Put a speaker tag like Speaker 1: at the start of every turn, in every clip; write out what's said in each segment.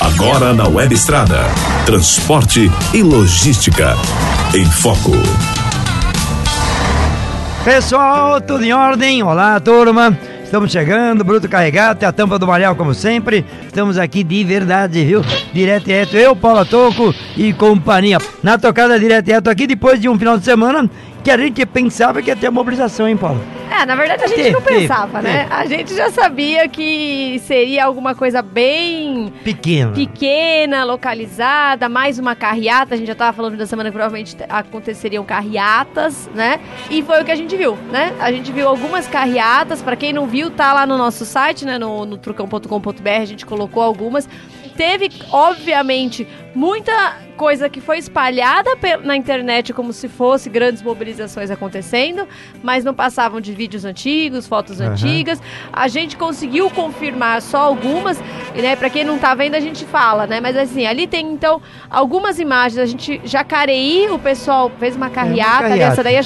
Speaker 1: Agora na Web Estrada. Transporte e logística. Em Foco.
Speaker 2: Pessoal, tudo em ordem? Olá, turma. Estamos chegando, bruto carregado, tem a tampa do malhal como sempre. Estamos aqui de verdade, viu? Direto e reto, eu, Paulo Toco e companhia. Na tocada direto e reto aqui, depois de um final de semana que a gente pensava que ia ter mobilização, hein, Paulo?
Speaker 3: É, na verdade a gente não pensava, né? A gente já sabia que seria alguma coisa bem
Speaker 2: Pequeno.
Speaker 3: pequena, localizada, mais uma carreata. A gente já tava falando da semana que provavelmente te- aconteceriam carreatas, né? E foi o que a gente viu, né? A gente viu algumas carreatas. Pra quem não viu, tá lá no nosso site, né? No, no trucão.com.br, a gente colocou algumas. Teve, obviamente, muita coisa que foi espalhada na internet como se fosse grandes mobilizações acontecendo, mas não passavam de vídeos antigos, fotos
Speaker 2: Aham.
Speaker 3: antigas. A gente conseguiu confirmar só algumas, né? Para quem não tá vendo, a gente fala, né? Mas assim, ali tem então algumas imagens. A gente Jacareí, o pessoal fez uma carreata, ali,
Speaker 2: carreata,
Speaker 3: essa daí é
Speaker 2: é.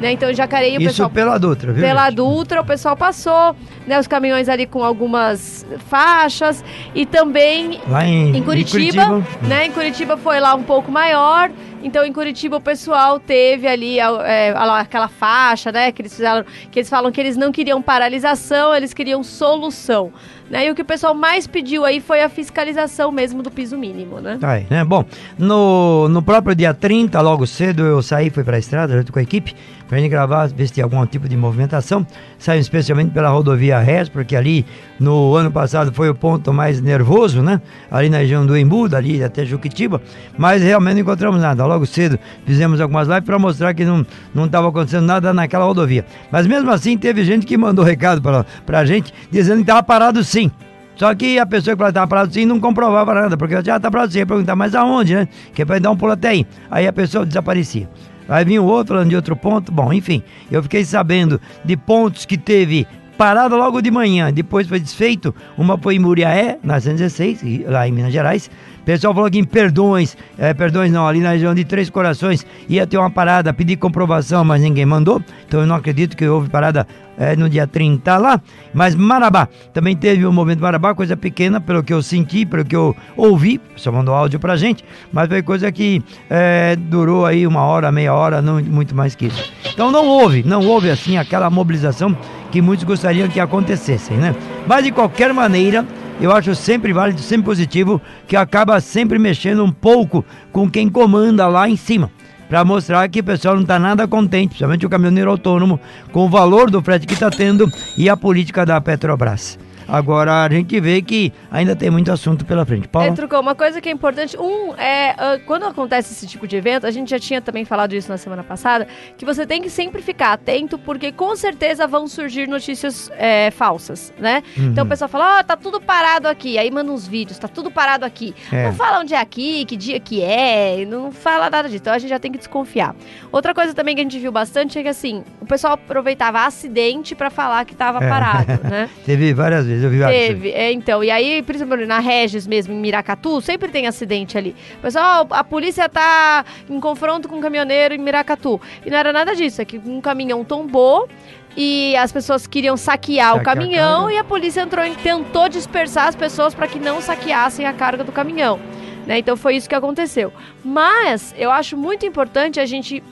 Speaker 3: Né? Então, em Jacareí, o
Speaker 2: Isso
Speaker 3: pessoal
Speaker 2: pela Dutra, viu?
Speaker 3: pela
Speaker 2: gente?
Speaker 3: Dutra, o pessoal passou, né? Os caminhões ali com algumas faixas e também
Speaker 2: Lá em,
Speaker 3: em Curitiba, né? Em Curitiba foi lá um pouco maior. Então, em Curitiba, o pessoal teve ali é, a- aquela faixa, né? Que eles fizeram, que eles falam que eles não queriam paralisação, eles queriam solução. Né? E o que o pessoal mais pediu aí foi a fiscalização mesmo do piso mínimo, né?
Speaker 2: Tá aí, né? Bom, no, no próprio dia 30, logo cedo, eu saí, fui pra estrada junto com a equipe, pra gente gravar, ver se tinha algum tipo de movimentação. Saí especialmente pela rodovia RES, porque ali no ano passado foi o ponto mais nervoso, né? Ali na região do Embu, dali até Juquitiba, mas realmente não encontramos nada. Logo cedo fizemos algumas lives para mostrar que não estava acontecendo nada naquela rodovia. Mas mesmo assim, teve gente que mandou recado pra, pra gente dizendo que estava parado sim. Só que a pessoa que falava que estava parado sim não comprovava nada, porque já está parado sim, ia perguntar, mas aonde, né? Que é para dar um pulo até aí. Aí a pessoa desaparecia. Aí vinha o outro falando de outro ponto. Bom, enfim, eu fiquei sabendo de pontos que teve parada logo de manhã, depois foi desfeito. Uma foi em Muriaé, na 116, e- lá em Minas Gerais. O pessoal falou que em Perdões, eh, Perdões não, ali na região de Três Corações, ia ter uma parada, pedir comprovação, mas ninguém mandou. Então eu não acredito que houve parada eh, no dia 30 lá. Mas Marabá, também teve o movimento Marabá, coisa pequena, pelo que eu senti, pelo que eu ouvi, só mandou áudio pra gente, mas foi coisa que eh, durou aí uma hora, meia hora, não muito mais que isso. Então não houve, não houve assim aquela mobilização que muitos gostariam que acontecessem, né? Mas de qualquer maneira, eu acho sempre válido, sempre positivo, que acaba sempre mexendo um pouco com quem comanda lá em cima. Para mostrar que o pessoal não está nada contente, principalmente o caminhoneiro autônomo, com o valor do frete que está tendo e a política da Petrobras. Agora a gente vê que ainda tem muito assunto pela frente. Paulo?
Speaker 3: É, Trucão, uma coisa que é importante, um, é ah, quando acontece esse tipo de evento, a gente já tinha também falado isso na semana passada, que você tem que sempre ficar atento, porque com certeza vão surgir notícias é, falsas, né? Então o pessoal fala, ó, tá tudo parado aqui, aí manda uns vídeos, tá tudo parado aqui.
Speaker 2: É.
Speaker 3: Não fala onde é aqui, que dia que é, não fala nada disso, então a gente já tem que desconfiar. Outra coisa também que a gente viu bastante é que assim, o pessoal aproveitava acidente pra falar que tava
Speaker 2: É.
Speaker 3: parado, né?
Speaker 2: Teve várias vezes, vezes.
Speaker 3: Teve, é, então. E aí, principalmente na Regis mesmo, em Miracatu, sempre tem acidente ali. O pessoal, a polícia tá em confronto com um caminhoneiro em Miracatu. E não era nada disso, é que um caminhão tombou e as pessoas queriam saquear o
Speaker 2: Saquear a
Speaker 3: caminhão e a polícia entrou e tentou dispersar as pessoas para que não saqueassem a carga do caminhão. Né? Então foi isso que aconteceu. Mas eu acho muito importante a gente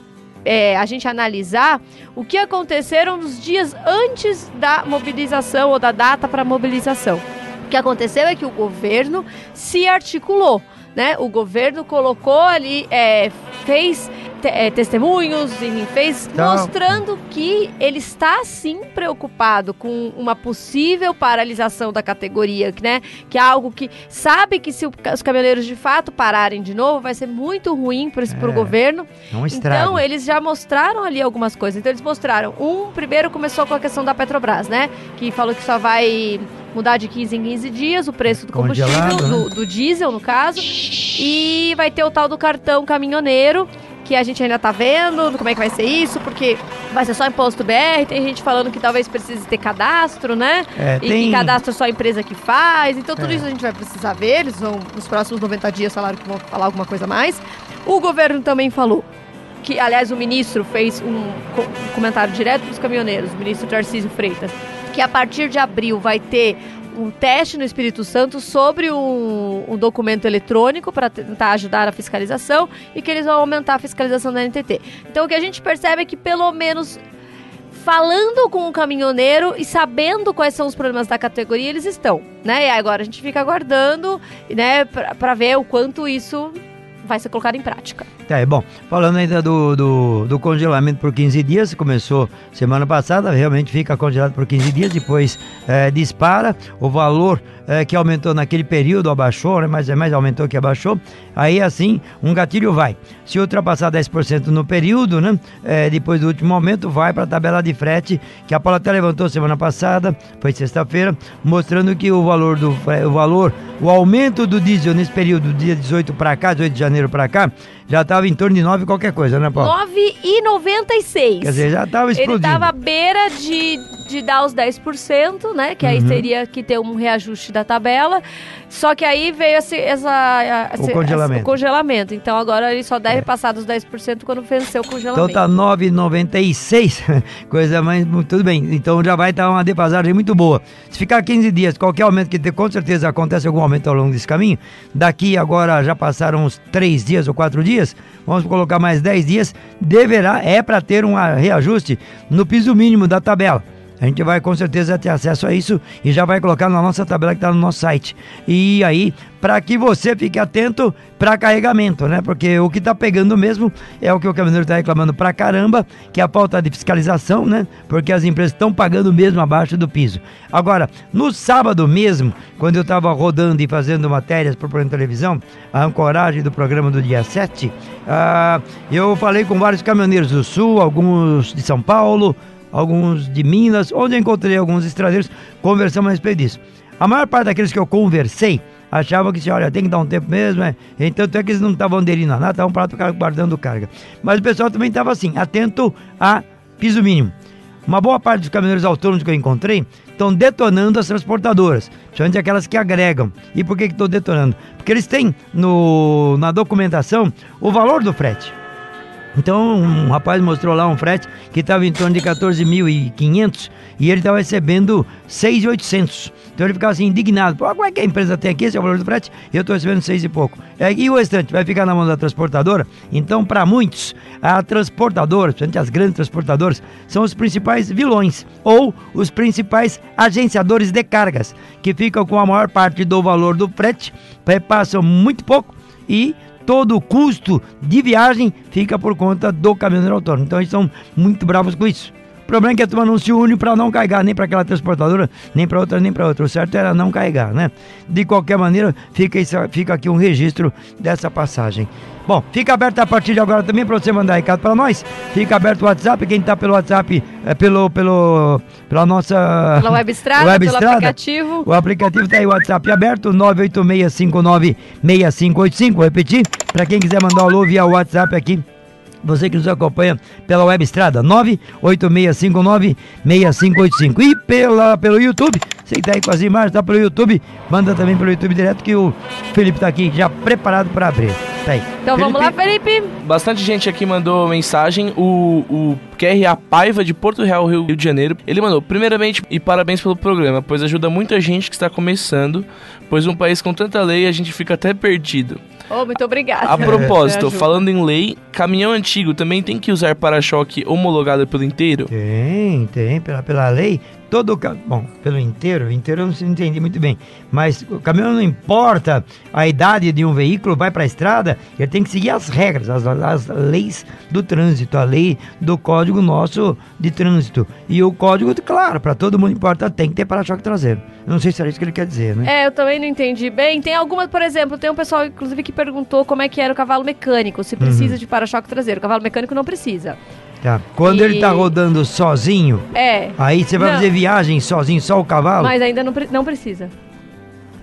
Speaker 3: é, a gente analisar o que aconteceram nos dias antes da mobilização ou da data para mobilização. O que aconteceu é que o governo se articulou, né? O governo colocou ali, é, fez te- é, testemunhos, enfim, fez
Speaker 2: Então-
Speaker 3: mostrando que ele está sim preocupado com uma possível paralisação da categoria, né? Que é algo que sabe que se o- os caminhoneiros de fato pararem de novo, vai ser muito ruim para o
Speaker 2: É.
Speaker 3: governo.
Speaker 2: É um.
Speaker 3: Então, eles já mostraram ali algumas coisas. Então, eles mostraram. Um, primeiro começou com a questão da Petrobras, né? Que falou que só vai mudar de 15 em 15 dias o preço do combustível,
Speaker 2: Congelado, né?
Speaker 3: do, do diesel, no caso. E vai ter o tal do cartão caminhoneiro, que a gente ainda tá vendo como é que vai ser isso, porque vai ser só imposto BR. Tem gente falando que talvez precise ter cadastro, né?
Speaker 2: É,
Speaker 3: E
Speaker 2: tem-
Speaker 3: que cadastro só a empresa que faz. Então, tudo
Speaker 2: É.
Speaker 3: isso a gente vai precisar ver. Eles vão, nos próximos 90 dias, falaram que vão falar alguma coisa a mais. O governo também falou que, aliás, o ministro fez um, um comentário direto para os caminhoneiros, o ministro Tarcísio Freitas, que a partir de abril vai ter um teste no Espírito Santo sobre um, um documento eletrônico para tentar ajudar a fiscalização e que eles vão aumentar a fiscalização da NTT. Então o que a gente percebe é que pelo menos falando com o caminhoneiro e sabendo quais são os problemas da categoria, eles estão, né? E agora a gente fica aguardando, né, para ver o quanto isso vai ser colocado em prática.
Speaker 2: É, bom, falando ainda do, do, do, congelamento por 15 dias, começou semana passada, realmente fica congelado por 15 dias, depois é, dispara, o valor é, que aumentou naquele período abaixou, né, mas é mais aumentou que abaixou, aí assim um gatilho vai. Se ultrapassar 10% no período, né, é, depois do último aumento, vai para a tabela de frete, que a Paula até levantou semana passada, foi sexta-feira, mostrando que o valor do o valor, o aumento do diesel nesse período, dia 18 para cá, 18 de janeiro para cá, já estava em torno de 9 qualquer coisa, né, Paulo?
Speaker 3: 9,96.
Speaker 2: Quer dizer, já estava explodindo.
Speaker 3: Ele estava à beira de, de dar os 10%, né? Que aí uhum. teria que ter um reajuste da tabela. Só que aí veio esse, essa,
Speaker 2: esse, o, congelamento. Esse,
Speaker 3: o congelamento. Então agora ele só deve é. passar dos 10% quando venceu o congelamento.
Speaker 2: Então tá 9,96. Coisa mais. Tudo bem. Então já vai estar uma defasagem muito boa. Se ficar 15 dias, qualquer aumento que ter, com certeza acontece algum aumento ao longo desse caminho. Daqui agora já passaram uns 3 dias ou 4 dias. Vamos colocar mais 10 dias. Deverá, é para ter um reajuste no piso mínimo da tabela. A gente vai com certeza ter acesso a isso e já vai colocar na nossa tabela que está no nosso site. E aí, para que você fique atento para carregamento, né? Porque o que está pegando mesmo é o que o caminhoneiro está reclamando para caramba, que é a pauta de fiscalização, né? Porque as empresas estão pagando mesmo abaixo do piso. Agora, no sábado mesmo, quando eu estava rodando e fazendo matérias para o televisão, a ancoragem do programa do dia 7, uh, ah, eu falei com vários caminhoneiros do Sul, alguns de São Paulo, alguns de Minas, onde encontrei alguns estrangeiros, conversamos a respeito disso. A maior parte daqueles que eu conversei achavam que, assim, olha, tem que dar um tempo mesmo, é. Então, até que eles não estavam aderindo a nada, estavam parados guardando carga. Mas o pessoal também estava assim, atento a piso mínimo. Uma boa parte dos caminhoneiros autônomos que eu encontrei estão detonando as transportadoras, principalmente aquelas que agregam. E por que estou detonando? Porque eles têm no, na documentação o valor do frete. Então, um rapaz mostrou lá um frete que estava em torno de 14.500 e ele estava recebendo 6.800. Então ele ficava assim indignado. Pô, como é que a empresa tem aqui esse é o valor do frete eu estou recebendo 6 e pouco? É, e o restante vai ficar na mão da transportadora? Então, para muitos, a transportadora, principalmente as grandes transportadoras, são os principais vilões ou os principais agenciadores de cargas, que ficam com a maior parte do valor do frete, passam muito pouco e todo o custo de viagem fica por conta do caminhoneiro autônomo. Então eles estão muito bravos com isso. Problema é que a turma não se une para não carregar nem para aquela transportadora, nem para outra, nem para outra. O certo era não carregar, né? De qualquer maneira, fica, fica aqui um registro dessa passagem. Bom, fica aberto a partir de agora também para você mandar recado para nós. Fica aberto o WhatsApp. Quem está pelo WhatsApp, é pelo, pelo, pela nossa.
Speaker 3: Pela web estrada,
Speaker 2: web
Speaker 3: pelo estrada. aplicativo.
Speaker 2: O aplicativo está aí, o WhatsApp aberto, 986596585. Vou repetir, para quem quiser mandar o alô via WhatsApp aqui você que nos acompanha pela web estrada 986596585 e pela, pelo YouTube, você que tá aí com as imagens, tá pelo YouTube, manda também pelo YouTube direto que o Felipe tá aqui já preparado para abrir. Tá aí.
Speaker 3: Então Felipe, vamos lá, Felipe.
Speaker 4: Bastante gente aqui mandou mensagem. O, o QRA Paiva de Porto Real, Rio de Janeiro, ele mandou: primeiramente, e parabéns pelo programa, pois ajuda muita gente que está começando, pois um país com tanta lei a gente fica até perdido.
Speaker 3: Oh, muito obrigada.
Speaker 4: A propósito, falando em lei, caminhão antigo também tem que usar para-choque homologado pelo inteiro?
Speaker 2: Tem, tem, pela, pela lei todo o bom, pelo inteiro, inteiro eu não entendi muito bem, mas o caminhão não importa a idade de um veículo, vai para a estrada, ele tem que seguir as regras, as, as leis do trânsito, a lei do código nosso de trânsito. E o código, claro, para todo mundo importa, tem que ter para-choque traseiro. Eu não sei se era isso que ele quer dizer, né?
Speaker 3: É, eu também não entendi bem. Tem algumas, por exemplo, tem um pessoal, inclusive, que perguntou como é que era o cavalo mecânico, se precisa uhum. de para-choque traseiro. O cavalo mecânico não precisa.
Speaker 2: Tá. Quando e... ele tá rodando sozinho,
Speaker 3: é.
Speaker 2: aí você vai não. fazer viagem sozinho, só o cavalo?
Speaker 3: Mas ainda não, não precisa.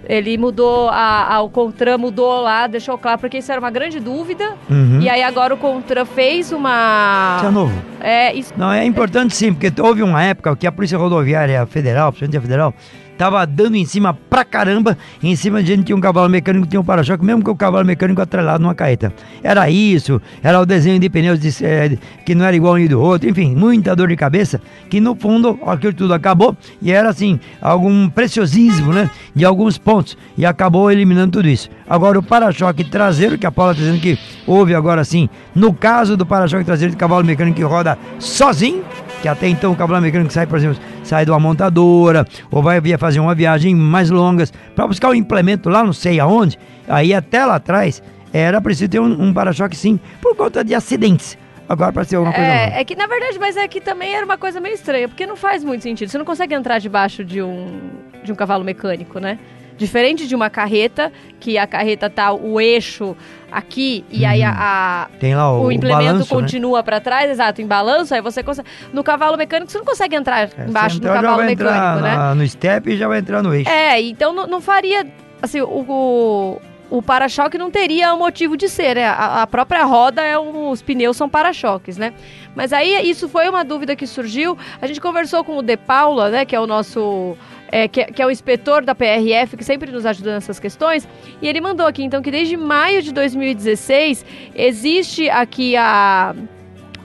Speaker 3: Ele mudou, a, a, o Contran mudou lá, deixou claro, porque isso era uma grande dúvida. Uhum. E aí agora o Contran fez uma.
Speaker 2: Isso é novo.
Speaker 3: É, isso.
Speaker 2: Não, é importante sim, porque houve uma época que a Polícia Rodoviária Federal, a Federal, tava dando em cima pra caramba, em cima de gente tinha um cavalo mecânico, tinha um para-choque, mesmo que o cavalo mecânico atrelado numa carreta. Era isso, era o desenho de pneus de, é, que não era igual um do outro, enfim, muita dor de cabeça, que no fundo aquilo tudo acabou e era assim, algum preciosismo, né, de alguns pontos, e acabou eliminando tudo isso. Agora o para-choque traseiro, que a Paula está dizendo que houve agora sim, no caso do para-choque traseiro de cavalo mecânico que roda sozinho, que até então o cavalo mecânico sai, por exemplo, sai de uma montadora, ou vai via fazer uma viagem mais longas, para buscar o um implemento lá não sei aonde, aí até lá atrás, era preciso ter um, um para-choque sim, por conta de acidentes. Agora para ser alguma coisa
Speaker 3: É,
Speaker 2: nova.
Speaker 3: é que na verdade, mas é que também era uma coisa meio estranha, porque não faz muito sentido. Você não consegue entrar debaixo de um, de um cavalo mecânico, né? Diferente de uma carreta, que a carreta tá o eixo aqui e aí a, a-
Speaker 2: Tem lá o,
Speaker 3: o,
Speaker 2: o
Speaker 3: implemento
Speaker 2: balanço, né?
Speaker 3: continua pra trás, exato, em balanço, aí você consegue. No cavalo mecânico, você não consegue entrar
Speaker 2: É,
Speaker 3: embaixo do
Speaker 2: então
Speaker 3: cavalo mecânico,
Speaker 2: entrar
Speaker 3: né?
Speaker 2: na- no step e já vai entrar no eixo.
Speaker 3: É, então não, não faria. Assim, o, o, o para-choque não teria motivo de ser, né? A, a própria roda, é um, os pneus são para-choques, né? Mas aí isso foi uma dúvida que surgiu. A gente conversou com o De Paula, né? Que é o nosso. É, que, que é o inspetor da PRF, que sempre nos ajuda nessas questões, e ele mandou aqui, então, que desde maio de 2016 existe aqui a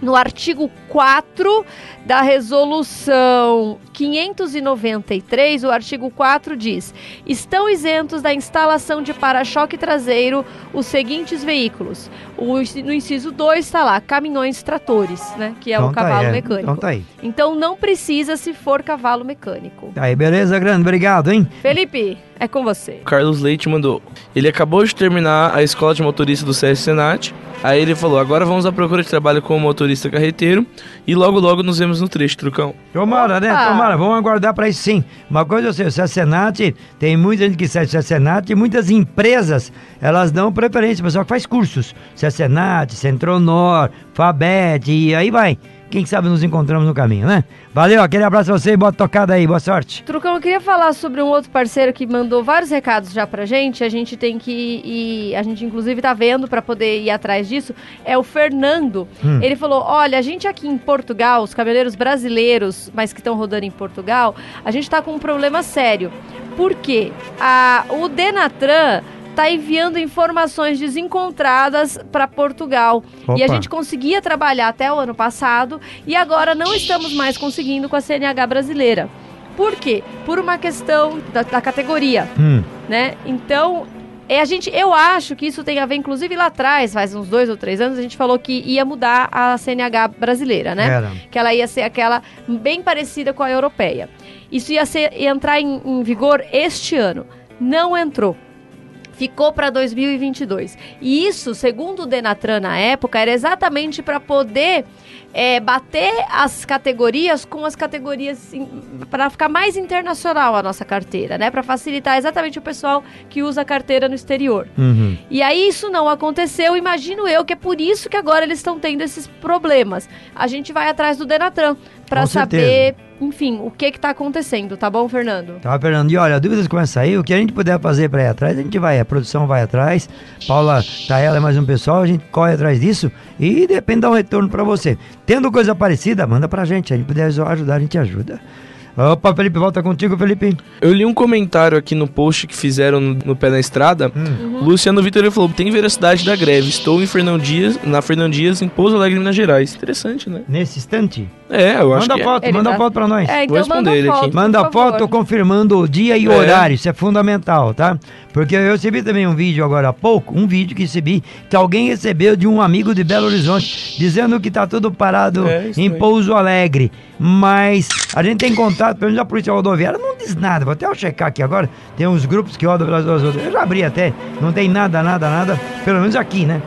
Speaker 3: no artigo 4 da resolução 593, o artigo 4 diz: estão isentos da instalação de para-choque traseiro os seguintes veículos. O, no inciso 2 está lá, caminhões tratores, né? Que é
Speaker 2: Então
Speaker 3: o
Speaker 2: tá aí,
Speaker 3: cavalo
Speaker 2: é.
Speaker 3: mecânico.
Speaker 2: Então tá aí.
Speaker 3: Então não precisa se for cavalo mecânico.
Speaker 2: Tá aí, beleza, grande? Obrigado, hein?
Speaker 3: Felipe, é com você.
Speaker 4: O Carlos Leite mandou. Ele acabou de terminar a escola de motorista do CS Senat. Aí ele falou: agora vamos à procura de trabalho como motorista carreteiro. E logo logo nos vemos no trecho, trucão.
Speaker 2: Tomara, né?
Speaker 3: Opa!
Speaker 2: Tomara, vamos aguardar para isso sim. Uma coisa eu sei, o Cesenat, tem muita gente que sai do Cesenat e muitas empresas, elas dão preferência, o pessoal que faz cursos. Cesenat, Centronor, Fabet e aí vai. Quem sabe nos encontramos no caminho, né? Valeu, aquele abraço a você e boa tocada aí, boa sorte.
Speaker 3: Trucão, eu queria falar sobre um outro parceiro que mandou vários recados já pra gente. A gente tem que ir, a gente inclusive tá vendo pra poder ir atrás disso. É o Fernando.
Speaker 2: Hum.
Speaker 3: Ele falou: "Olha, a gente aqui em Portugal, os caminhoneiros brasileiros, mas que estão rodando em Portugal, a gente tá com um problema sério. Por quê? A, o Denatran tá enviando informações desencontradas para Portugal.
Speaker 2: Opa.
Speaker 3: E a gente conseguia trabalhar até o ano passado e agora não estamos mais conseguindo com a CNH brasileira. Por quê? Por uma questão da, da categoria,
Speaker 2: Hum,
Speaker 3: né? Então, é, a gente, eu acho que isso tem a ver, inclusive lá atrás, faz uns dois ou três anos, a gente falou que ia mudar a CNH brasileira, né?
Speaker 2: Era.
Speaker 3: Que ela ia ser aquela bem parecida com a europeia. Isso ia, ser, ia entrar em, em vigor este ano. Não entrou. Ficou para 2022. E isso, segundo o Denatran na época, era exatamente para poder é, bater as categorias com as categorias para ficar mais internacional a nossa carteira, né? Para facilitar exatamente o pessoal que usa a carteira no exterior.
Speaker 2: uhum.
Speaker 3: E aí isso não aconteceu, imagino eu que é por isso que agora eles estão tendo esses problemas. A gente vai atrás do Denatran para saber, enfim, o que que tá acontecendo, tá bom, Fernando?
Speaker 2: Tá, Fernando, e olha, dúvidas começam a sair, o que a gente puder fazer para ir atrás, a gente vai, a produção vai atrás, Paula, tá ela e mais um pessoal, a gente corre atrás disso e depende dar um retorno para você. Tendo coisa parecida, manda pra gente, a gente puder ajudar, a gente ajuda. Opa, Felipe, volta contigo, Felipe.
Speaker 4: Eu li um comentário aqui no post que fizeram no, no Pé na Estrada. Luciano Vitor falou: tem veracidade da greve. Estou em Fernão Dias, na Fernão Dias, em Pouso Alegre, Minas Gerais. Interessante, né?
Speaker 2: Nesse instante,
Speaker 4: É, eu acho
Speaker 2: manda
Speaker 4: que é.
Speaker 2: foto,
Speaker 3: Ele
Speaker 2: manda
Speaker 3: tá-
Speaker 2: foto pra nós.
Speaker 3: É, então
Speaker 4: responder
Speaker 3: manda
Speaker 4: ele
Speaker 3: foto,
Speaker 4: aqui.
Speaker 3: por
Speaker 2: Manda
Speaker 3: favor.
Speaker 2: foto confirmando o dia e o
Speaker 4: É.
Speaker 2: horário, isso é fundamental, tá? Porque eu recebi também um vídeo agora há pouco, um vídeo que recebi, que alguém recebeu de um amigo de Belo Horizonte, dizendo que tá tudo parado
Speaker 4: É,
Speaker 2: em
Speaker 4: aí.
Speaker 2: Pouso Alegre. Mas a gente tem contato, pelo menos a Polícia Rodoviária não diz nada. Vou até eu checar aqui agora, tem uns grupos que rodam pelas duas. Eu já abri até, não tem nada, nada, nada, pelo menos aqui, né?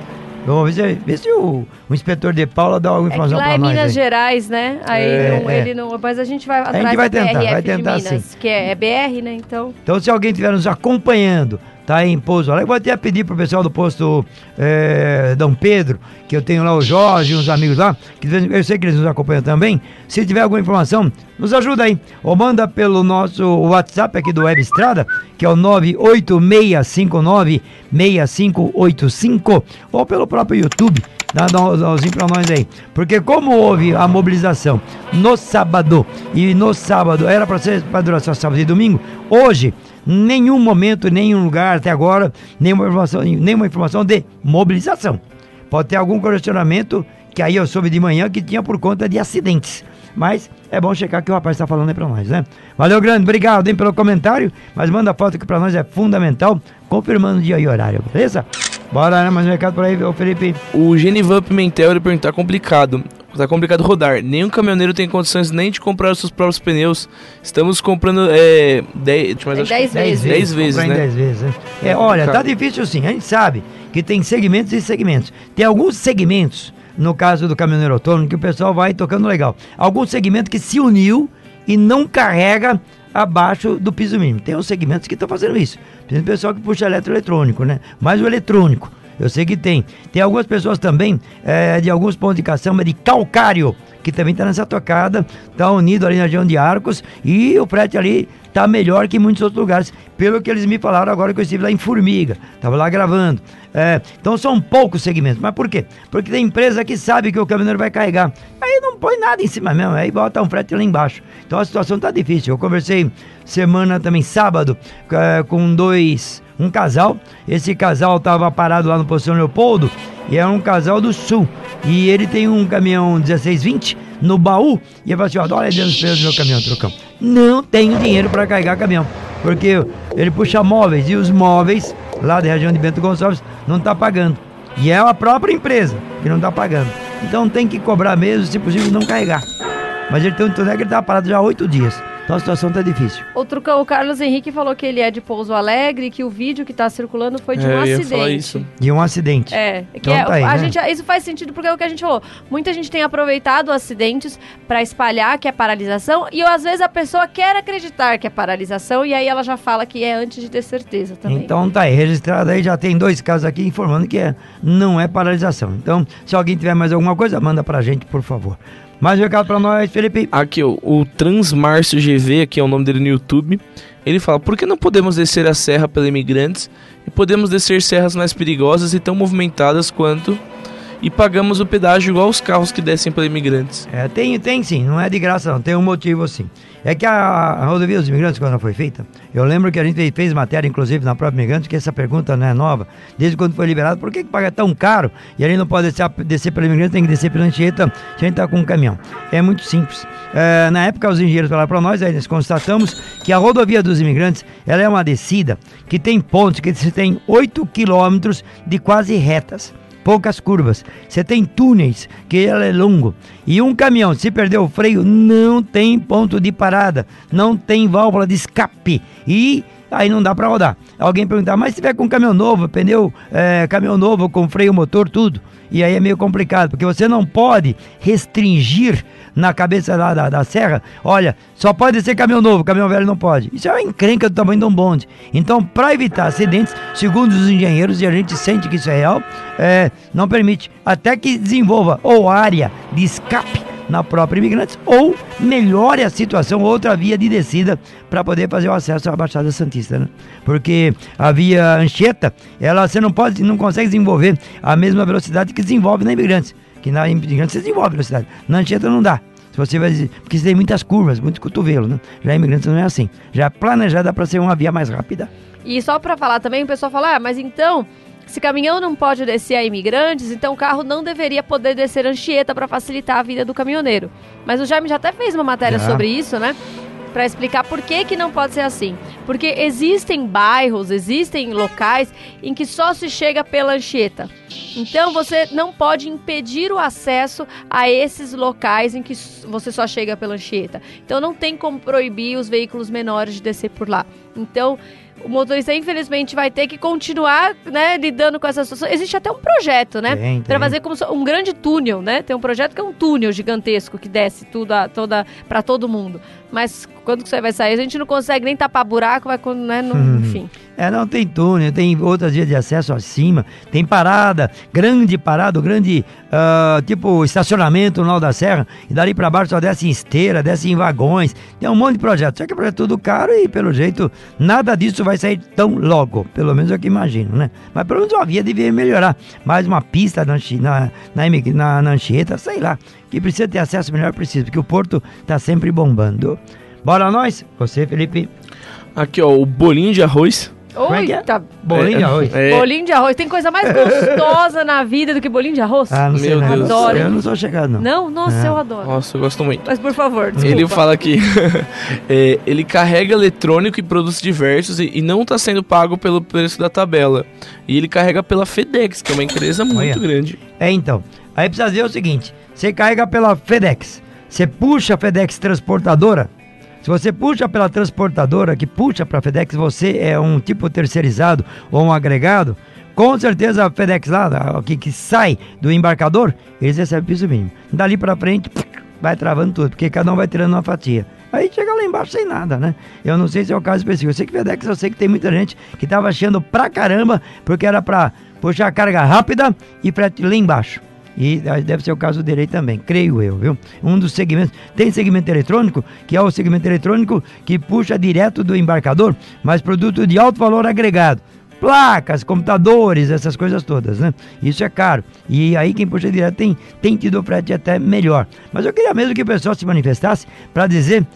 Speaker 2: Vamos ver se, ver se o, o inspetor de Paula dá alguma
Speaker 3: É
Speaker 2: informação
Speaker 3: lá é
Speaker 2: nós.
Speaker 3: Minas
Speaker 2: aí.
Speaker 3: Gerais, né? Aí
Speaker 2: É,
Speaker 3: não-
Speaker 2: é.
Speaker 3: ele não. Mas a gente vai atrás
Speaker 2: vai
Speaker 3: da
Speaker 2: tentar,
Speaker 3: PRF
Speaker 2: vai tentar
Speaker 3: Minas, que é, é BR, né? Então.
Speaker 2: Então, se alguém estiver nos acompanhando, tá em Pouso Alegre, vou até pedir pro pessoal do posto eh, Dom Pedro, que eu tenho lá o Jorge e uns amigos lá, que eu sei que eles nos acompanham também. Se tiver alguma informação, nos ajuda aí. Ou manda pelo nosso WhatsApp aqui do Web Estrada, que é o 986596585, ou pelo próprio YouTube. Dá um auzinho pra nós aí. Porque como houve a mobilização no sábado, e no sábado era pra ser pra durar só sábado e domingo, Hoje, nenhum momento, nenhum lugar até agora, nenhuma informação, nenhuma informação de mobilização. Pode ter algum questionamento que aí eu soube de manhã que tinha por conta de acidentes. Mas é bom checar que o rapaz está falando aí pra nós, né? Valeu, grande, obrigado hein, pelo comentário. Mas manda foto que pra nós é fundamental, confirmando dia e horário, beleza? Bora, né? Mais um recado por aí, Felipe.
Speaker 4: O Genivan Pimentel ele perguntar complicado. Tá complicado rodar. Nenhum caminhoneiro tem condições nem de comprar os seus próprios pneus. Estamos comprando é, 10, mas
Speaker 3: É
Speaker 4: acho
Speaker 3: 10
Speaker 4: que-
Speaker 3: vezes.
Speaker 4: Dez vezes, né?
Speaker 2: dez vezes, né? É, olha, tá difícil sim. A gente sabe que tem segmentos e segmentos. Tem alguns segmentos, no caso do caminhoneiro autônomo, que o pessoal vai tocando legal. Algum segmento que se uniu e não carrega abaixo do piso mínimo. Tem uns segmentos que estão fazendo isso. Tem o pessoal que puxa eletroeletrônico, né? Mas o eletrônico. Eu sei que tem. Tem algumas pessoas também, eh, de alguns pontos de caçamba de calcário, que também está nessa tocada, está unido ali na região de Arcos, e o frete ali tá melhor que muitos outros lugares, pelo que eles me falaram agora que eu estive lá em Formiga, estava lá gravando. É, então são poucos segmentos, mas por quê? Porque tem empresa que sabe que o caminhoneiro vai carregar, aí não põe nada em cima mesmo, aí bota um frete lá embaixo. Então a situação tá difícil. Eu conversei semana também, sábado, é, com dois, um casal, esse casal tava parado lá no Posto São Leopoldo, e é um casal do sul, e ele tem um caminhão 1620 no baú, e ele falou assim, olha dentro dos do meu caminhão, trocão. Não tenho dinheiro para carregar caminhão, porque ele puxa móveis, e os móveis, lá da região de Bento Gonçalves, não tá pagando. E é a própria empresa que não tá pagando. Então tem que cobrar mesmo, se possível, não carregar. Mas ele tem um torneio que ele tá parado já há oito dias. Então a situação tá difícil.
Speaker 3: O, Trucão, o Carlos Henrique falou que ele é de Pouso Alegre, que o vídeo que tá circulando foi de
Speaker 4: É,
Speaker 3: um
Speaker 4: eu ia
Speaker 3: acidente.
Speaker 4: falar isso.
Speaker 2: E um acidente.
Speaker 3: É, que
Speaker 2: Então
Speaker 3: é,
Speaker 2: tá aí,
Speaker 3: a
Speaker 2: né?
Speaker 3: gente, isso faz sentido porque é o que a gente falou. Muita gente tem aproveitado acidentes pra espalhar que é paralisação e às vezes a pessoa quer acreditar que é paralisação e aí ela já fala que é antes de ter certeza também.
Speaker 2: Então tá aí, registrado aí, já tem dois casos aqui informando que é, não é paralisação. Então, se alguém tiver mais alguma coisa, manda pra gente, por favor. Mais um recado pra nós, Felipe.
Speaker 4: Aqui, ó, o Transmárcio GV, aqui é o nome dele no YouTube. Ele fala: por que não podemos descer a serra pela imigrantes e podemos descer serras mais perigosas e tão movimentadas quanto e pagamos o pedágio igual os carros que descem pela imigrantes?
Speaker 2: É, tem, tem sim, não é de graça não, tem um motivo sim. É que a, a rodovia dos imigrantes, quando foi feita, eu lembro que a gente fez matéria, inclusive, na própria imigrante, que essa pergunta não é nova, desde quando foi liberado, por que, que paga tão caro e a gente não pode descer, descer pela imigrante, tem que descer pela Anchieta, a gente tá com um caminhão? É muito simples. É, na época, os engenheiros falaram para nós, aí nós constatamos que a rodovia dos imigrantes, ela é uma descida que tem pontos, que tem 8 quilômetros de quase retas poucas curvas. Você tem túneis, que é longo. E um caminhão, se perder o freio, não tem ponto de parada, não tem válvula de escape. E aí não dá para rodar. Alguém perguntar, mas se tiver com caminhão novo, pneu, é, caminhão novo com freio motor, tudo. E aí é meio complicado, porque você não pode restringir na cabeça da, da, da serra, olha, só pode ser caminhão novo, caminhão velho não pode. Isso é uma encrenca do tamanho de um bonde. Então, para evitar acidentes, segundo os engenheiros, e a gente sente que isso é real, é, não permite. Até que desenvolva ou área de escape na própria Imigrantes ou melhore a situação, outra via de descida para poder fazer o acesso à Baixada Santista, né? Porque a via Anchieta, ela você não pode, não consegue desenvolver a mesma velocidade que desenvolve na Imigrantes, que na Imigrantes você desenvolve velocidade, na Anchieta não dá. Se você vai dizer, porque você tem muitas curvas, muito cotovelo, né? Já Imigrantes não é assim. Já é planejada para ser uma via mais rápida.
Speaker 3: E só pra falar também, o pessoal fala, ah, mas então, se caminhão não pode descer a imigrantes, então o carro não deveria poder descer Anchieta pra facilitar a vida do caminhoneiro. Mas o Jaime já até fez uma matéria
Speaker 2: Já.
Speaker 3: sobre isso, né? Pra explicar por que, que não pode ser assim. Porque existem bairros, existem locais em que só se chega pela Anchieta. Então você não pode impedir o acesso a esses locais em que você só chega pela Anchieta. Então não tem como proibir os veículos menores de descer por lá. Então o motorista infelizmente vai ter que continuar, né, lidando com essa situação. Existe até um projeto, né,
Speaker 2: Tem,
Speaker 3: para fazer como um grande túnel, né? Tem um projeto que é um túnel gigantesco que desce tudo a, toda para todo mundo. Mas quando que você vai sair, a gente não consegue nem tapar buraco, vai quando, né, não-
Speaker 2: Uhum.
Speaker 3: enfim.
Speaker 2: É, não, tem túnel, tem outras vias de acesso acima, tem parada, grande parada, grande, ah, tipo, estacionamento no Alto da Serra, e dali pra baixo só desce em esteira, desce em vagões, tem um monte de projetos, só que é projeto tudo caro e, pelo jeito, nada disso vai sair tão logo, pelo menos é o que imagino, né? Mas pelo menos uma via devia melhorar, mais uma pista na, na, na, na, na Anchieta, sei lá, que precisa ter acesso melhor, precisa, porque o porto tá sempre bombando. Bora nós? Você, Felipe?
Speaker 4: Aqui, ó, o bolinho de arroz.
Speaker 2: Como é é?
Speaker 3: Eita,
Speaker 2: Bolinho de arroz.
Speaker 4: É,
Speaker 3: bolinho de arroz. Tem coisa mais gostosa na vida do que bolinho de arroz?
Speaker 2: Ah, não sei
Speaker 4: Meu. Deus.
Speaker 3: Adoro.
Speaker 2: Eu não sou chegado, não.
Speaker 3: Não? Nossa,
Speaker 2: É.
Speaker 3: eu adoro.
Speaker 4: Nossa, eu gosto muito.
Speaker 3: Mas por favor, desculpa.
Speaker 4: Ele fala que é, ele carrega eletrônico e produtos diversos e, e não está sendo pago pelo preço da tabela. E ele carrega pela FedEx, que é uma empresa muito
Speaker 2: Olha.
Speaker 4: grande.
Speaker 2: É, então. Aí precisa dizer o seguinte: você carrega pela FedEx, você puxa a FedEx transportadora. Se você puxa pela transportadora que puxa para a FedEx, você é um tipo terceirizado ou um agregado. Com certeza a FedEx lá, a- que, que sai do embarcador, eles recebem piso mínimo. Dali para frente, vai travando tudo, porque cada um vai tirando uma fatia. Aí chega lá embaixo sem nada, né? Eu não sei se é o caso específico. Eu sei que FedEx, eu sei que tem muita gente que tava achando pra caramba, porque era pra puxar carga rápida e frete lá embaixo. E ah, deve ser o caso aí também, creio eu, viu? Um dos segmentos. Tem segmento eletrônico, que é o segmento eletrônico que puxa direto do embarcador, mas produto de alto valor agregado. Placas, computadores, essas coisas todas, né? Isso é caro. E aí quem puxa direto tem, tem tido frete até melhor. Mas eu queria mesmo que o pessoal se manifestasse para dizer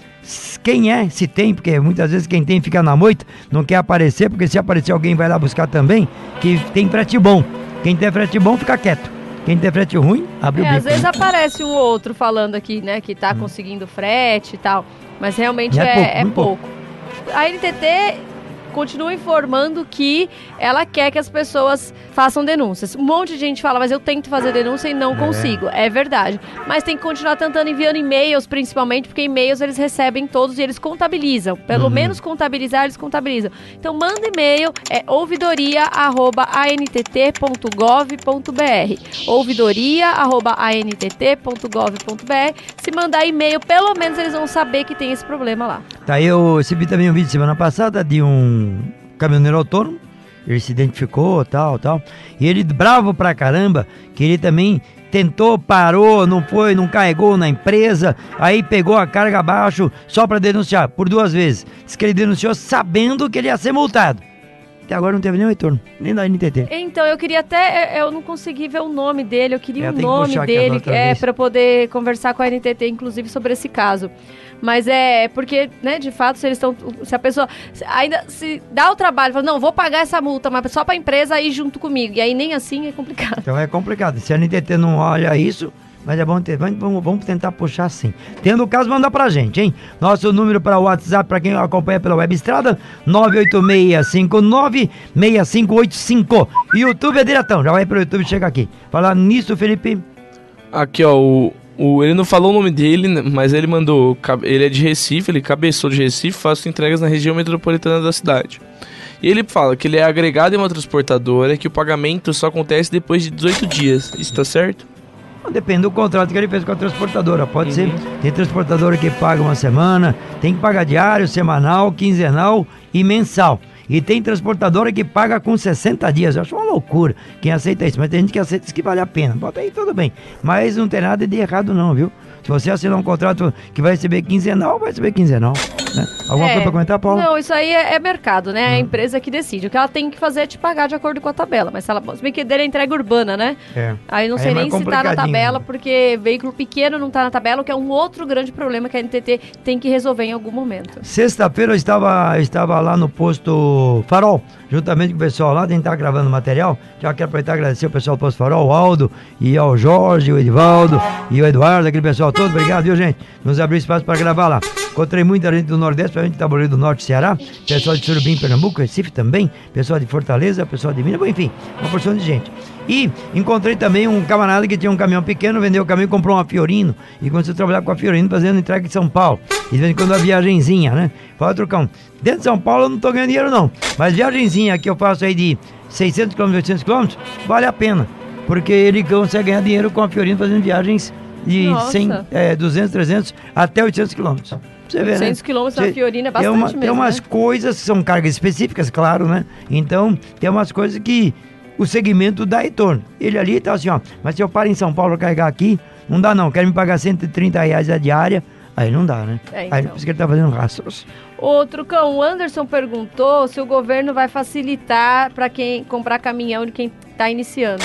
Speaker 2: quem é, se tem, porque muitas vezes quem tem fica na moita, não quer aparecer, porque se aparecer alguém vai lá buscar também, que tem frete bom. Quem tem frete bom fica quieto. Quem tem frete ruim, abre
Speaker 3: É,
Speaker 2: o bico.
Speaker 3: às vezes
Speaker 2: né?
Speaker 3: aparece um ou outro falando aqui, né, que tá conseguindo frete e tal, mas realmente
Speaker 2: É
Speaker 3: é,
Speaker 2: pouco,
Speaker 3: é
Speaker 2: muito
Speaker 3: pouco. A NTT continua informando que ela quer que as pessoas façam denúncias. Um monte de gente fala, mas eu tento fazer denúncia e não consigo. É verdade. Mas tem que continuar tentando enviando e-mails, principalmente, porque e-mails eles recebem todos e eles contabilizam. Pelo
Speaker 2: Uhum.
Speaker 3: menos contabilizar, eles contabilizam. Então manda e-mail, é ouvidoria.ant.gov.br. Ouvidoria.ant.gov.br. Se mandar e-mail, pelo menos eles vão saber que tem esse problema lá.
Speaker 2: Tá, eu recebi também um vídeo semana passada de um caminhoneiro autônomo. Ele se identificou, tal, tal. E ele, bravo pra caramba, que ele também tentou, parou, não foi, não carregou na empresa, aí pegou a carga abaixo só pra denunciar, por duas vezes. Diz que ele denunciou sabendo que ele ia ser multado. Até agora não teve nenhum retorno, nem da NTT.
Speaker 3: Então, eu queria até. Eu não consegui ver o nome dele, eu queria
Speaker 2: É,
Speaker 3: o
Speaker 2: tem que
Speaker 3: nome dele é, para poder conversar com a NTT, inclusive, sobre esse caso. Mas é porque, né, de fato, se eles estão. Se a pessoa se- ainda se dá o trabalho, fala, não, vou pagar essa multa, mas só pra empresa ir junto comigo. E aí nem assim é complicado.
Speaker 2: Então é complicado. Se a NTT não olha isso, mas é bom ter. Vamos, vamos- tentar puxar sim. Tendo o caso, manda pra gente, hein? Nosso número para o WhatsApp, para quem acompanha pela Web Estrada, 986596585. YouTube é diretão, já vai pro YouTube e chega aqui. Falar nisso, Felipe.
Speaker 4: Aqui, ó, o, o- ele não falou o nome dele, né, mas ele mandou. Ele é de Recife, ele cabeçou de Recife, faço entregas na região metropolitana da cidade. E ele fala que ele é agregado em uma transportadora, que o pagamento só acontece depois de 18 dias. Isso tá certo?
Speaker 2: Depende do contrato que ele fez com a transportadora. Pode ser. Tem transportadora que paga uma semana, tem que pagar diário, semanal, quinzenal e mensal. E tem transportadora que paga com 60 dias. Eu acho uma loucura quem aceita isso. Mas tem gente que aceita isso que vale a pena. Bota aí tudo bem. Mas não tem nada de errado, não, viu? Se você assinar um contrato que vai receber quinzenal, vai receber quinzenal. Né? Alguma
Speaker 3: É.
Speaker 2: coisa pra comentar, Paulo?
Speaker 3: Não, isso aí é, é mercado, né? É a empresa que decide. O que ela tem que fazer é te pagar de acordo com a tabela. Mas se ela. Se bem que dele é entrega urbana, né?
Speaker 2: É.
Speaker 3: Aí não
Speaker 2: Aí
Speaker 3: sei
Speaker 2: é
Speaker 3: nem se tá na
Speaker 2: complicadinho,
Speaker 3: tabela,
Speaker 2: né?
Speaker 3: porque veículo pequeno não tá na tabela, o que é um outro grande problema que a NTT tem que resolver em algum momento.
Speaker 2: Sexta-feira eu estava, estava lá no posto Farol, juntamente com o pessoal lá, a gente tá gravando material. Já quero aproveitar e agradecer o pessoal do posto Farol, o Aldo, e ao Jorge, o Edivaldo e o Eduardo, aquele pessoal todo. Obrigado, viu, gente? Nos abriu espaço para gravar lá. Encontrei muita gente do Nordeste, pra gente Tabuleiro do Norte, Ceará, pessoal de Surubim, Pernambuco, Recife também, pessoal de Fortaleza, pessoal de Minas, enfim, uma porção de gente. E encontrei também um camarada que tinha um caminhão pequeno, vendeu o caminhão e comprou uma Fiorino. E começou a trabalhar com a Fiorino fazendo entrega em São Paulo. E de vez em quando uma viagenzinha, né? Fala, Trucão, dentro de São Paulo eu não tô ganhando dinheiro não. Mas viagenzinha que eu faço aí de 600 km, 800 km, vale a pena. Porque ele consegue ganhar dinheiro com a Fiorino fazendo viagens de
Speaker 3: Nossa.
Speaker 2: 100, é, 200, 300 até 800 quilômetros. Você vê, né?
Speaker 3: 800 quilômetros na Fiorino é
Speaker 2: tem
Speaker 3: bastante
Speaker 2: uma-
Speaker 3: mesmo,
Speaker 2: Tem umas
Speaker 3: né?
Speaker 2: coisas que são cargas específicas, claro, né? Então, tem umas coisas que o segmento dá retorno. Ele ali tá assim, ó, mas se eu paro em São Paulo carregar aqui, não dá não, quer me pagar 130 reais a diária, aí não dá, né?
Speaker 3: É,
Speaker 2: Aí
Speaker 3: então.
Speaker 2: por isso que ele tá fazendo rastros.
Speaker 3: Outro cão, o Anderson perguntou se o governo vai facilitar para quem comprar caminhão de quem tá iniciando.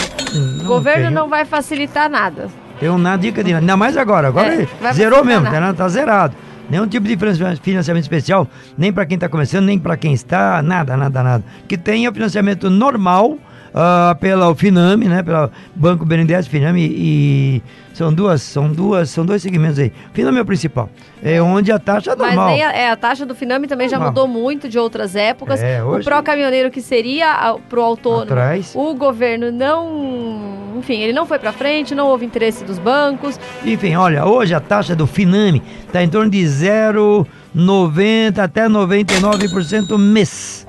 Speaker 3: o governo não vai facilitar nada.
Speaker 2: Tem uma dica de ainda mais agora, agora
Speaker 3: É,
Speaker 2: zerou mesmo,
Speaker 3: nada.
Speaker 2: tá zerado. Nenhum tipo de financiamento especial, nem para quem está começando, nem para quem está, nada, nada, nada. Que tenha financiamento normal uh, pela Finame, né? Pela Banco BNDES, Finame e são duas, são duas, são dois segmentos aí. Finame é o principal, é onde a taxa é normal.
Speaker 3: Mas a, é, a taxa do Finame também normal. já mudou muito de outras épocas.
Speaker 2: É, hoje...
Speaker 3: O pró-caminhoneiro que seria pro autônomo,
Speaker 2: Atrás.
Speaker 3: o governo não, enfim, ele não foi para frente, não houve interesse dos bancos.
Speaker 2: Enfim, olha, hoje a taxa do Finame está em torno de 0,90 até 99% mês.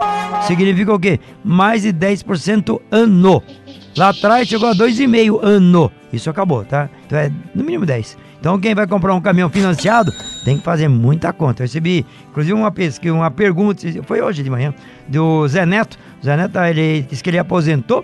Speaker 2: Significa o quê? Mais de 10% ano. Lá atrás chegou a 2,5 ano. Isso acabou, tá? Então é no mínimo 10. Então quem vai comprar um caminhão financiado tem que fazer muita conta. Eu recebi, inclusive, uma pesquisa, uma pergunta, foi hoje de manhã, do Zé Neto. O Zé Neto, ele disse que ele aposentou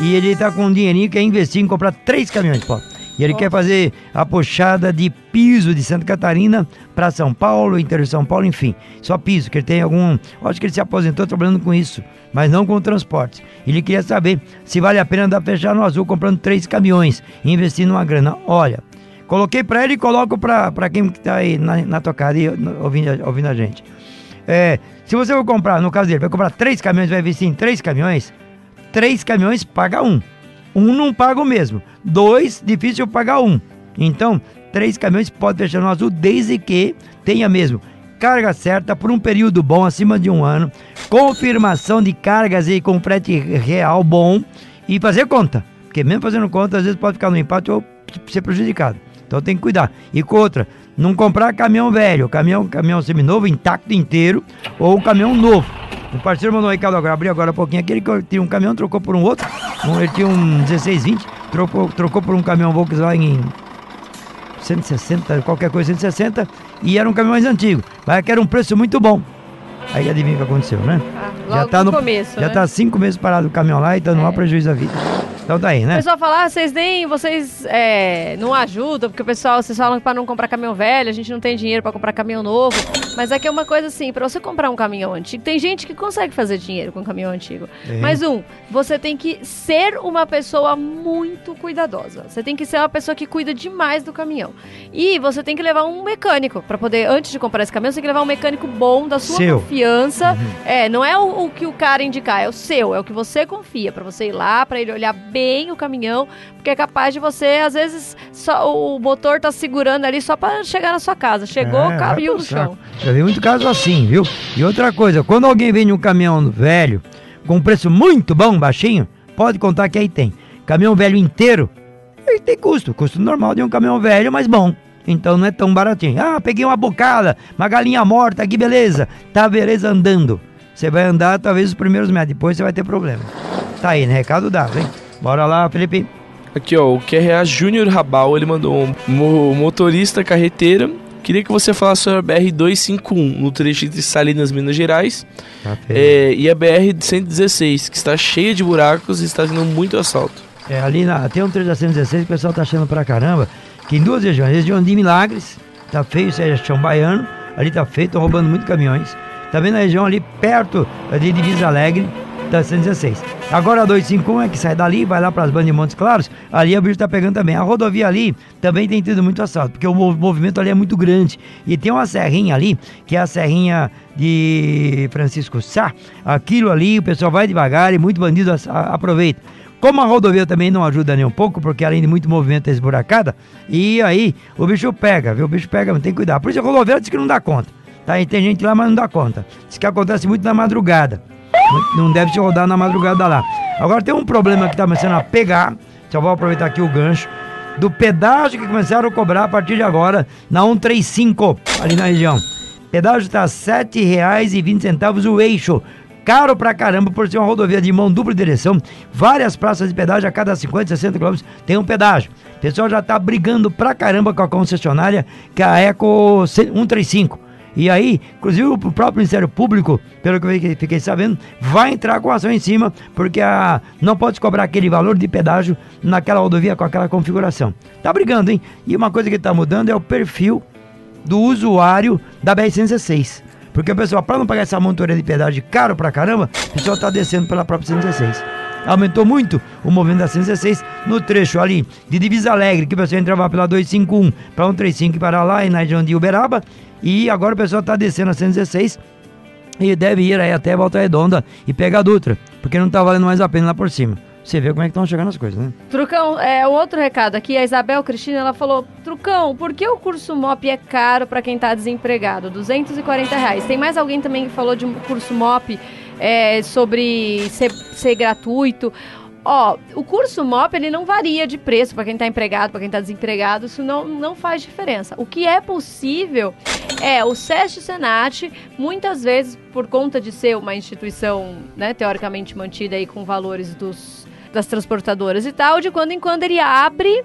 Speaker 2: e ele tá com um dinheirinho que quer investir em comprar três caminhões, pô. E ele oh. quer fazer a puxada de piso de Santa Catarina para São Paulo, interior de São Paulo, enfim. Só piso, que ele tem algum. Acho que ele se aposentou trabalhando com isso, mas não com transporte. Ele queria saber se vale a pena andar fechar no azul comprando três caminhões e investir numa grana. Olha, coloquei para ele e coloco para quem está aí na, na tocada e ouvindo, ouvindo a gente. É, se você for comprar, no caso dele, vai comprar três caminhões, vai investir em três caminhões, três caminhões paga um. Um não paga o mesmo. Dois, difícil pagar um. Então, três caminhões pode fechar no azul desde que tenha mesmo carga certa por um período bom, acima de um ano, confirmação de cargas aí com frete real bom e fazer conta. Porque mesmo fazendo conta, às vezes pode ficar no empate ou ser prejudicado. Então tem que cuidar. E com outra, não comprar caminhão velho, caminhão, caminhão seminovo, intacto inteiro, ou caminhão novo. O parceiro mandou um recado agora, abriu agora um pouquinho aquele que tinha um caminhão, trocou por um outro. Um, ele tinha um 1620, trocou, trocou por um caminhão Volkswagen 160, qualquer coisa 160, e eram caminhões antigos, mas que era um preço muito bom. Aí adivinha o que aconteceu, né?
Speaker 3: Ah, já tá no, começo,
Speaker 2: Já
Speaker 3: né?
Speaker 2: tá cinco meses parado o caminhão lá e dando é. um prejuízo à vida. Então tá aí, né?
Speaker 3: O pessoal fala, ah, vocês nem, vocês é, não ajudam, porque o pessoal, vocês falam para não comprar caminhão velho, a gente não tem dinheiro para comprar caminhão novo. Mas é que é uma coisa assim, para você comprar um caminhão antigo, tem gente que consegue fazer dinheiro com um caminhão antigo. É. Mas um, você tem que ser uma pessoa muito cuidadosa. Você tem que ser uma pessoa que cuida demais do caminhão. E você tem que levar um mecânico para poder, antes de comprar esse caminhão, você tem que levar um mecânico bom, da sua seu. confiança. Uhum. É, não é o, o, que o cara indicar, é o seu, é o que você confia, para você ir lá, para ele olhar bem o caminhão, porque é capaz de você, às vezes, só, o motor tá segurando ali só para chegar na sua casa. Chegou, é, caiu no chão.
Speaker 2: Já vi muito caso assim, viu? E outra coisa, quando alguém vende um caminhão velho, com um preço muito bom, baixinho, pode contar que aí tem. Caminhão velho inteiro, ele tem custo, custo normal de um caminhão velho, mas bom. Então não é tão baratinho. Ah, peguei uma bocada, uma galinha morta, que beleza. Tá beleza andando. Você vai andar talvez os primeiros metros, depois você vai ter problema. Tá aí, né? Recado dado, hein? Bora lá, Felipe.
Speaker 4: Aqui, ó, o QRA Júnior Rabal, ele mandou um motorista carreteira. Queria que você falasse sobre a BR-251, no trecho entre Salinas, Minas Gerais, tá é, e a BR-116, que está cheia de buracos e está tendo muito assalto.
Speaker 2: É, ali na, tem um trecho da 116 que o pessoal tá achando pra caramba, que em duas regiões, região de Milagres, tá feio, isso é chão baiano, ali tá feio, estão roubando muito caminhões. Também na região ali perto de Divisa Alegre, da 116. Agora a 251 é que sai dali, vai lá para as bandas de Montes Claros, ali o bicho tá pegando também. A rodovia ali também tem tido muito assalto, porque o movimento ali é muito grande. E tem uma serrinha ali, que é a serrinha de Francisco Sá. Aquilo ali, o pessoal vai devagar e muito bandido aproveita. Como a rodovia também não ajuda nem um pouco, porque além de muito movimento é esburacada, e aí o bicho pega, viu? O bicho pega, tem que cuidar. Por isso a rodovia diz que não dá conta. Tá? E tem gente lá, mas não dá conta. Diz que acontece muito na madrugada. Não deve se rodar na madrugada lá. Agora tem um problema que está começando a pegar. Só vou aproveitar aqui o gancho. Do pedágio que começaram a cobrar a partir de agora na 135, ali na região. Pedágio está R$ 7,20 o eixo. Caro pra caramba por ser uma rodovia de mão dupla direção. Várias praças de pedágio a cada 50, 60 quilômetros tem um pedágio. O pessoal já tá brigando pra caramba com a concessionária, que é a Eco 135. E aí, inclusive o próprio Ministério Público, pelo que fiquei sabendo, vai entrar com ação em cima, porque a, não pode cobrar aquele valor de pedágio naquela rodovia com aquela configuração. Tá brigando, hein? E uma coisa que está mudando é o perfil do usuário da BR-116. Porque o pessoal, para não pagar essa montoria de pedágio caro pra caramba, o pessoal está descendo pela própria 116. Aumentou muito o movimento da 116 no trecho ali de Divisa Alegre, que o pessoal entrava pela 251 para 135 para lá e na região de Uberaba E agora o pessoal está descendo a 116 e deve ir aí até Volta Redonda e pegar a Dutra, porque não tá valendo mais a pena lá por cima. Você vê como é que estão chegando as coisas, né?
Speaker 3: Trucão, é, outro recado aqui, a Isabel Cristina, ela falou, Trucão, por que o curso MOP é caro para quem tá desempregado? 240 reais. Tem mais alguém também que falou de um curso MOP é, sobre ser, ser gratuito. Ó, o curso MOP ele não varia de preço para quem está empregado, para quem está desempregado, isso não, não faz diferença. O que é possível é o SESC Senat, muitas vezes por conta de ser uma instituição, né, teoricamente mantida aí com valores dos, das transportadoras e tal, de quando em quando ele abre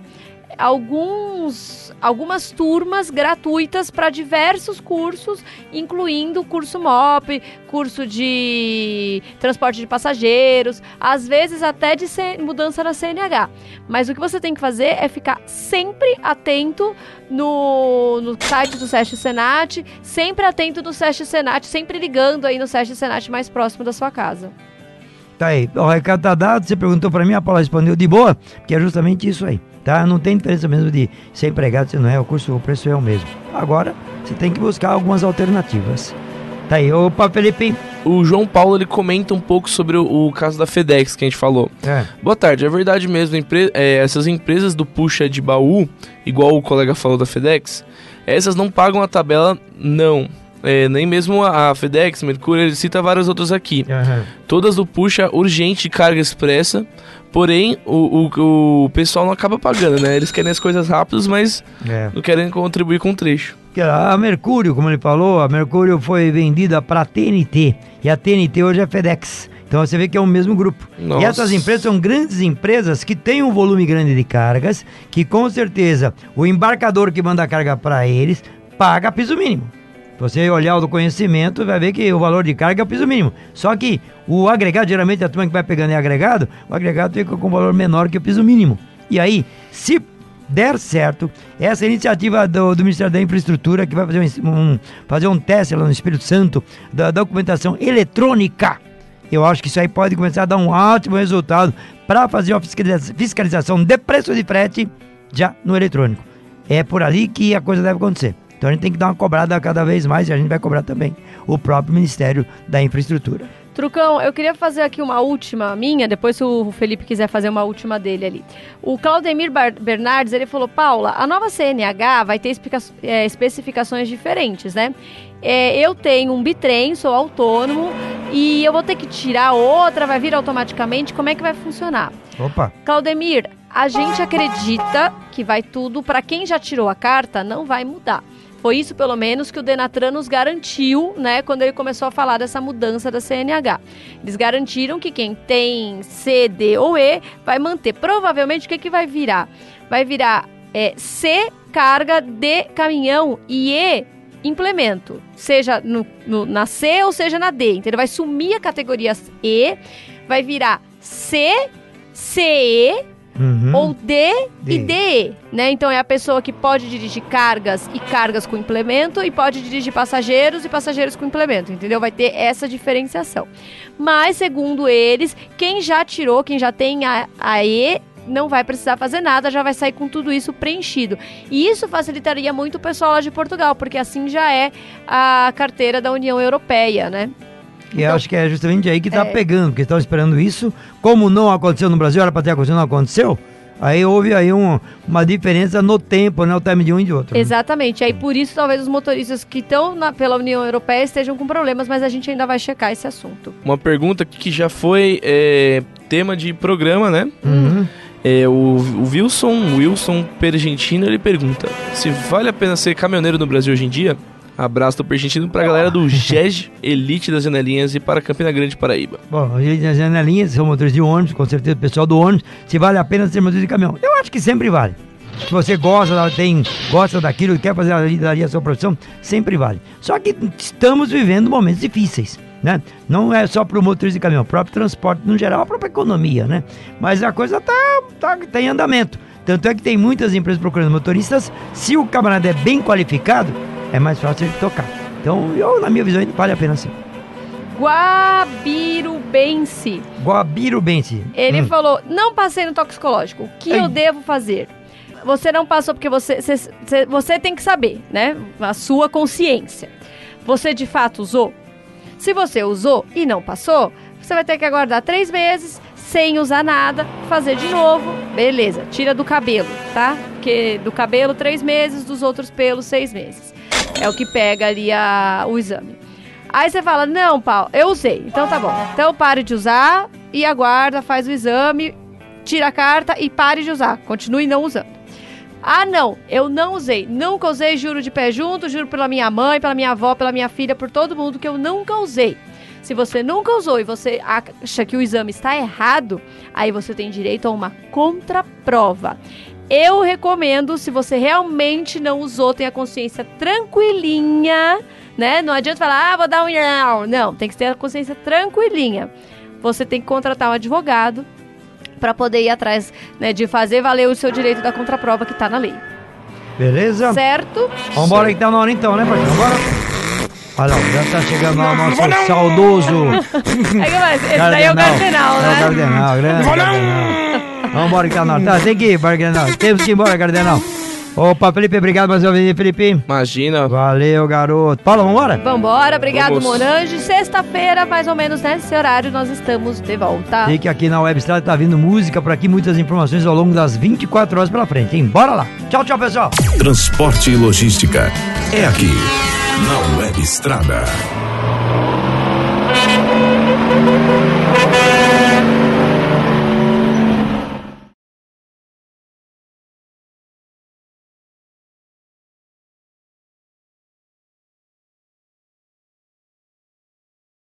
Speaker 3: alguns, algumas turmas gratuitas para diversos cursos, incluindo curso MOP, curso de transporte de passageiros, às vezes até de mudança na CNH. Mas o que você tem que fazer é ficar sempre atento no, no site do SESC Senat, sempre atento no SESC Senat, sempre ligando aí no SESC Senat mais próximo da sua casa.
Speaker 2: Tá aí, o recado tá dado, você perguntou para mim, a Paula respondeu de boa, que é justamente isso aí tá? Não tem diferença mesmo de ser empregado se não é, o curso, o preço é o mesmo. Agora, você tem que buscar algumas alternativas. Tá aí, opa, Felipe.
Speaker 4: O João Paulo ele comenta um pouco sobre o, o caso da FedEx que a gente falou. É. Boa tarde, é verdade mesmo, empre é, essas empresas do puxa de baú, igual o colega falou da FedEx, essas não pagam a tabela, não. É, nem mesmo a FedEx, Mercúrio, ele cita várias outras aqui. Uhum. Todas do puxa urgente carga expressa, Porém, o, o, o pessoal não acaba pagando, né? Eles querem as coisas rápidas, mas é. não querem contribuir com o trecho.
Speaker 2: A Mercúrio, como ele falou, a Mercúrio foi vendida para a TNT. E a TNT hoje é FedEx. Então você vê que é o mesmo grupo. Nossa. E essas empresas são grandes empresas que têm um volume grande de cargas, que com certeza o embarcador que manda a carga para eles paga piso mínimo você olhar o do conhecimento, vai ver que o valor de carga é o piso mínimo. Só que o agregado, geralmente a turma que vai pegando é agregado, o agregado fica com valor menor que o piso mínimo. E aí, se der certo, essa iniciativa do, do Ministério da Infraestrutura, que vai fazer um, um, fazer um teste lá no Espírito Santo da, da documentação eletrônica, eu acho que isso aí pode começar a dar um ótimo resultado para fazer uma fiscalização de preço de frete já no eletrônico. É por ali que a coisa deve acontecer. Então a gente tem que dar uma cobrada cada vez mais e a gente vai cobrar também o próprio Ministério da Infraestrutura.
Speaker 3: Trucão, eu queria fazer aqui uma última minha, depois se o Felipe quiser fazer uma última dele ali. O Claudemir Bernardes, ele falou, Paula, a nova CNH vai ter é, especificações diferentes, né? É, eu tenho um bitrem, sou autônomo, e eu vou ter que tirar outra, vai vir automaticamente, como é que vai funcionar?
Speaker 2: Opa!
Speaker 3: Claudemir, a gente acredita que vai tudo, para quem já tirou a carta, não vai mudar. Foi isso, pelo menos, que o Denatran nos garantiu, né, quando ele começou a falar dessa mudança da CNH. Eles garantiram que quem tem C, D ou E vai manter. Provavelmente, o que, que vai virar? Vai virar é, C, carga, D, caminhão e E, implemento. Seja no, no, na C ou seja na D. Então, ele vai sumir a categoria E, vai virar C, CE Uhum. Ou D, D, e DE, né? Então é a pessoa que pode dirigir cargas e cargas com implemento e pode dirigir passageiros e passageiros com implemento, entendeu? Vai ter essa diferenciação. Mas, segundo eles, quem já tirou, quem já tem a, a E, não vai precisar fazer nada, já vai sair com tudo isso preenchido. E isso facilitaria muito o pessoal lá de Portugal, porque assim já é a carteira da União Europeia, né?
Speaker 2: E então, acho que é justamente aí que está é... pegando, porque estão esperando isso. Como não aconteceu no Brasil, era para ter acontecido, não aconteceu. Aí houve aí um, uma diferença no tempo, né? O time de um e de outro.
Speaker 3: Né? Exatamente. Aí por isso talvez os motoristas que estão pela União Europeia estejam com problemas, mas a gente ainda vai checar esse assunto.
Speaker 4: Uma pergunta que já foi é, tema de programa, né? Uhum. É, o, o Wilson, Wilson Pergentino, ele pergunta se vale a pena ser caminhoneiro no Brasil hoje em dia? Abraço do Pergentino pra galera do GEG Elite das Janelinhas e para Campina Grande, Paraíba.
Speaker 2: Bom, Elite das Janelinhas são motores de ônibus, com certeza o pessoal do ônibus, se vale a pena ser motorista de caminhão. Eu acho que sempre vale. Se você gosta, tem, gosta daquilo quer fazer ali a sua profissão, sempre vale. Só que estamos vivendo momentos difíceis. Né? Não é só para o motorista de caminhão, o próprio transporte no geral, a própria economia, né? Mas a coisa tá, tá, tá em andamento. Tanto é que tem muitas empresas procurando motoristas. Se o camarada é bem qualificado, é mais fácil de tocar. Então, eu, na minha visão, vale a pena sim.
Speaker 3: Guabirubense.
Speaker 2: Guabirubense.
Speaker 3: Ele hum. falou: não passei no toxicológico. O que Ei. eu devo fazer? você não passou porque você, você, você tem que saber, né? A sua consciência. Você de fato usou? Se você usou e não passou, você vai ter que aguardar três meses sem usar nada, fazer de novo, beleza, tira do cabelo, tá? Porque do cabelo três meses, dos outros pelos seis meses. É o que pega ali a, o exame. Aí você fala, não, Paulo, eu usei, então tá bom. Então pare de usar e aguarda, faz o exame, tira a carta e pare de usar. Continue não usando. Ah, não, eu não usei. Nunca usei, juro de pé junto, juro pela minha mãe, pela minha avó, pela minha filha, por todo mundo que eu nunca usei. Se você nunca usou e você acha que o exame está errado, aí você tem direito a uma contraprova. Eu recomendo, se você realmente não usou, tem a consciência tranquilinha, né? Não adianta falar, ah, vou dar um não. Não, tem que ter a consciência tranquilinha. Você tem que contratar um advogado para poder ir atrás né, de fazer valer o seu direito da contraprova que está na lei.
Speaker 2: Beleza?
Speaker 3: Certo?
Speaker 2: Vambora que tá na hora então, né, parceiro? Vambora? Olha lá, já tá chegando lá o nosso saudoso.
Speaker 3: É esse daí é o Cardenal, né?
Speaker 2: É o Cardenal, grande Cardenal. Vamos embora, então, Granal. Tá, tem que ir, bora, Temos que ir embora, Cardenal. Opa, Felipe, obrigado mais uma vez, Felipe.
Speaker 4: Imagina.
Speaker 2: Valeu, garoto. Paula, vambora?
Speaker 3: Vambora, obrigado,
Speaker 4: Vamos.
Speaker 3: Morange. Sexta-feira, mais ou menos né, nesse horário, nós estamos de volta.
Speaker 2: Fique aqui na Web Estrada, tá vindo música por aqui, muitas informações ao longo das 24 horas pela frente, hein? Bora lá. Tchau, tchau, pessoal.
Speaker 1: Transporte e logística é aqui, na Web Estrada.